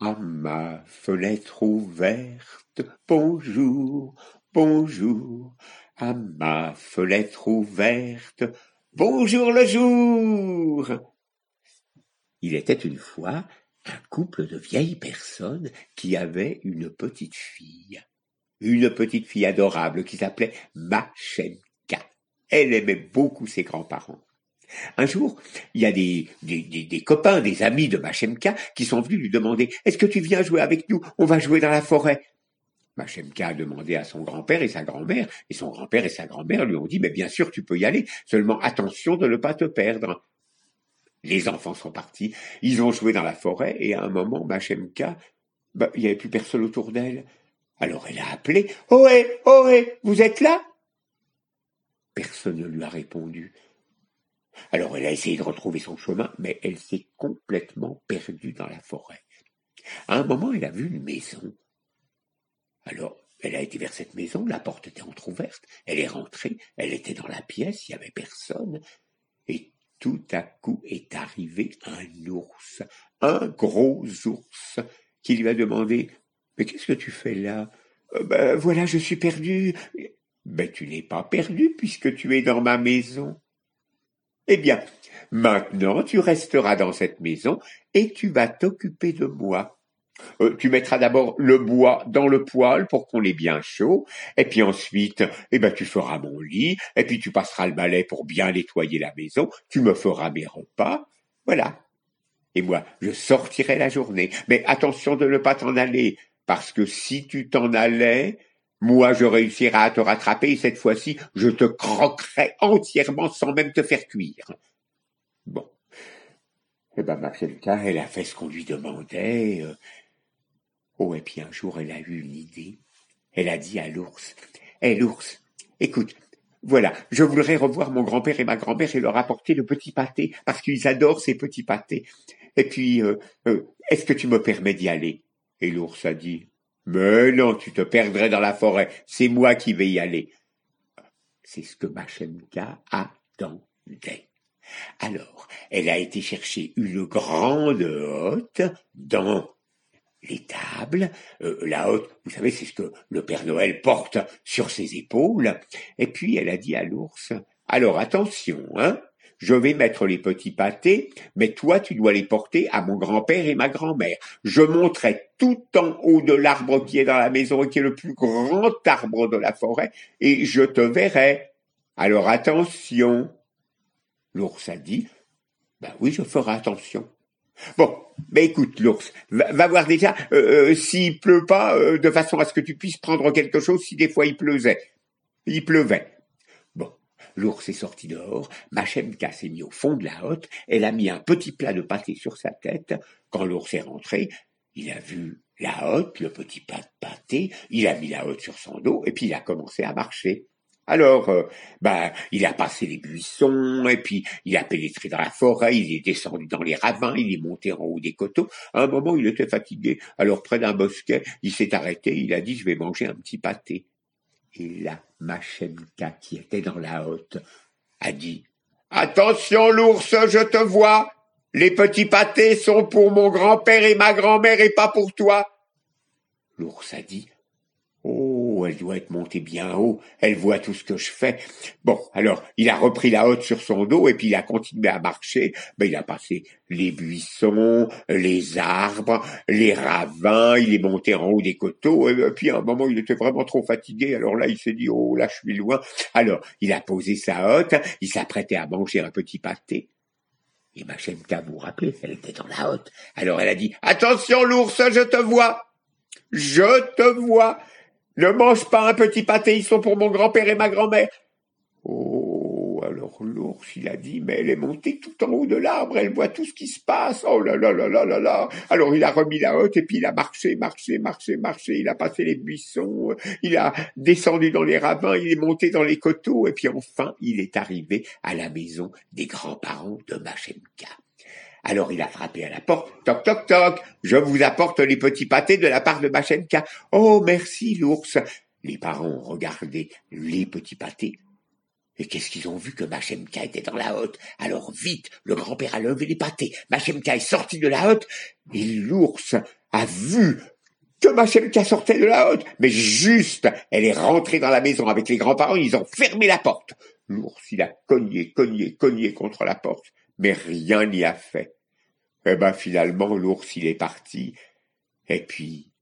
À ma fenêtre ouverte, bonjour, bonjour. À ma fenêtre ouverte, bonjour le jour. Il était une fois un couple de vieilles personnes qui avaient une petite fille. Une petite fille adorable qui s'appelait Machemka. Elle aimait beaucoup ses grands-parents. Un jour, il y a des, copains, des amis de Machemka qui sont venus lui demander Est-ce que tu viens jouer avec nous? On va jouer dans la forêt. Machemka a demandé à son grand-père et sa grand-mère, et son grand-père et sa grand-mère lui ont dit Mais bien sûr, tu peux y aller, seulement attention de ne pas te perdre. Les enfants sont partis, ils ont joué dans la forêt, et à un moment, Machemka, bah, il n'y avait plus personne autour d'elle. Alors elle a appelé Ohé, ohé, vous êtes là? Personne ne lui a répondu. Alors elle a essayé de retrouver son chemin, mais elle s'est complètement perdue dans la forêt. À un moment, elle a vu une maison. Alors, elle a été vers cette maison, la porte était entr'ouverte, elle est rentrée, elle était dans la pièce, il n'y avait personne, et tout à coup est arrivé un ours, un gros ours, qui lui a demandé Mais qu'est-ce que tu fais là? Euh, Ben voilà, je suis perdu. Ben tu n'es pas perdu puisque tu es dans ma maison. Eh bien, maintenant tu resteras dans cette maison et tu vas t'occuper de moi. Euh, tu mettras d'abord le bois dans le poêle pour qu'on ait bien chaud, et puis ensuite, eh ben, tu feras mon lit, et puis tu passeras le balai pour bien nettoyer la maison, tu me feras mes repas, voilà. Et moi, je sortirai la journée. Mais attention de ne pas t'en aller, parce que si tu t'en allais, moi, je réussirai à te rattraper et cette fois-ci, je te croquerai entièrement sans même te faire cuire. Bon. Eh ben, Marcelka, elle a fait ce qu'on lui demandait. Euh. Oh, et puis un jour, elle a eu une idée. Elle a dit à l'ours, Hé, l'ours, écoute, voilà, je voudrais revoir mon grand-père et ma grand-mère et leur apporter le petit pâté, parce qu'ils adorent ces petits pâtés. Et puis, euh, euh, est-ce que tu me permets d'y aller? Et l'ours a dit, mais non, tu te perdrais dans la forêt. C'est moi qui vais y aller. C'est ce que Machemka attendait. Alors, elle a été chercher une grande hotte dans l'étable. Euh, la hotte, vous savez, c'est ce que le Père Noël porte sur ses épaules. Et puis, elle a dit à l'ours, alors attention, hein, je vais mettre les petits pâtés, mais toi tu dois les porter à mon grand-père et ma grand-mère. Je monterai tout en haut de l'arbre qui est dans la maison et qui est le plus grand arbre de la forêt, et je te verrai. Alors attention. L'ours a dit, ben oui, je ferai attention. Bon, ben écoute, l'ours, va, voir déjà euh, euh, s'il pleut pas, euh, de façon à ce que tu puisses prendre quelque chose si des fois il pleuvait. Il pleuvait. L'ours est sorti dehors, Machemka s'est mis au fond de la hotte, elle a mis un petit plat de pâté sur sa tête. Quand l'ours est rentré, il a vu la hotte, le petit plat de pâté, il a mis la hotte sur son dos, et puis il a commencé à marcher. Alors, euh, ben, il a passé les buissons, et puis il a pénétré dans la forêt, il est descendu dans les ravins, il est monté en haut des coteaux. À un moment, il était fatigué, alors près d'un bosquet, il s'est arrêté, il a dit, je vais manger un petit pâté. Et là, Machemka, qui était dans la hotte, a dit Attention, l'ours, je te vois. Les petits pâtés sont pour mon grand-père et ma grand-mère et pas pour toi. L'ours a dit elle doit être montée bien haut, elle voit tout ce que je fais. Bon, alors, il a repris la hotte sur son dos et puis il a continué à marcher. Ben, il a passé les buissons, les arbres, les ravins, il est monté en haut des coteaux, et puis à un moment, il était vraiment trop fatigué, alors là, il s'est dit, oh, là, je suis loin. Alors, il a posé sa hotte, il s'apprêtait à manger un petit pâté. Et ma chaîne vous vous rappelez, elle était dans la hotte. Alors elle a dit, attention l'ours, je te vois. Je te vois. Ne mange pas un petit pâté, ils sont pour mon grand-père et ma grand-mère. Oh, alors l'ours, il a dit, mais elle est montée tout en haut de l'arbre, elle voit tout ce qui se passe. Oh là là là là là là. Alors il a remis la hotte et puis il a marché, marché, marché, marché. Il a passé les buissons, il a descendu dans les ravins, il est monté dans les coteaux et puis enfin il est arrivé à la maison des grands-parents de Machemka. Alors il a frappé à la porte. Toc, toc, toc. Je vous apporte les petits pâtés de la part de Machenka. Oh, merci, l'ours. Les parents ont regardé les petits pâtés. Et qu'est-ce qu'ils ont vu que Machemka était dans la hotte? Alors vite, le grand-père a levé les pâtés. Machemka est sorti de la hotte et l'ours a vu que Machemka sortait de la hotte. Mais juste, elle est rentrée dans la maison avec les grands-parents, ils ont fermé la porte. L'ours, il a cogné, cogné, cogné contre la porte, mais rien n'y a fait. Eh ben finalement, l'ours, il est parti. Et puis,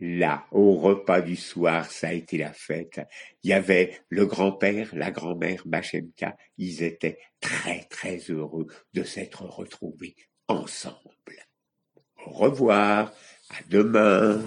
Là, au repas du soir, ça a été la fête. Il y avait le grand-père, la grand-mère, Machemka. Ils étaient très, très heureux de s'être retrouvés ensemble. Au revoir, à demain.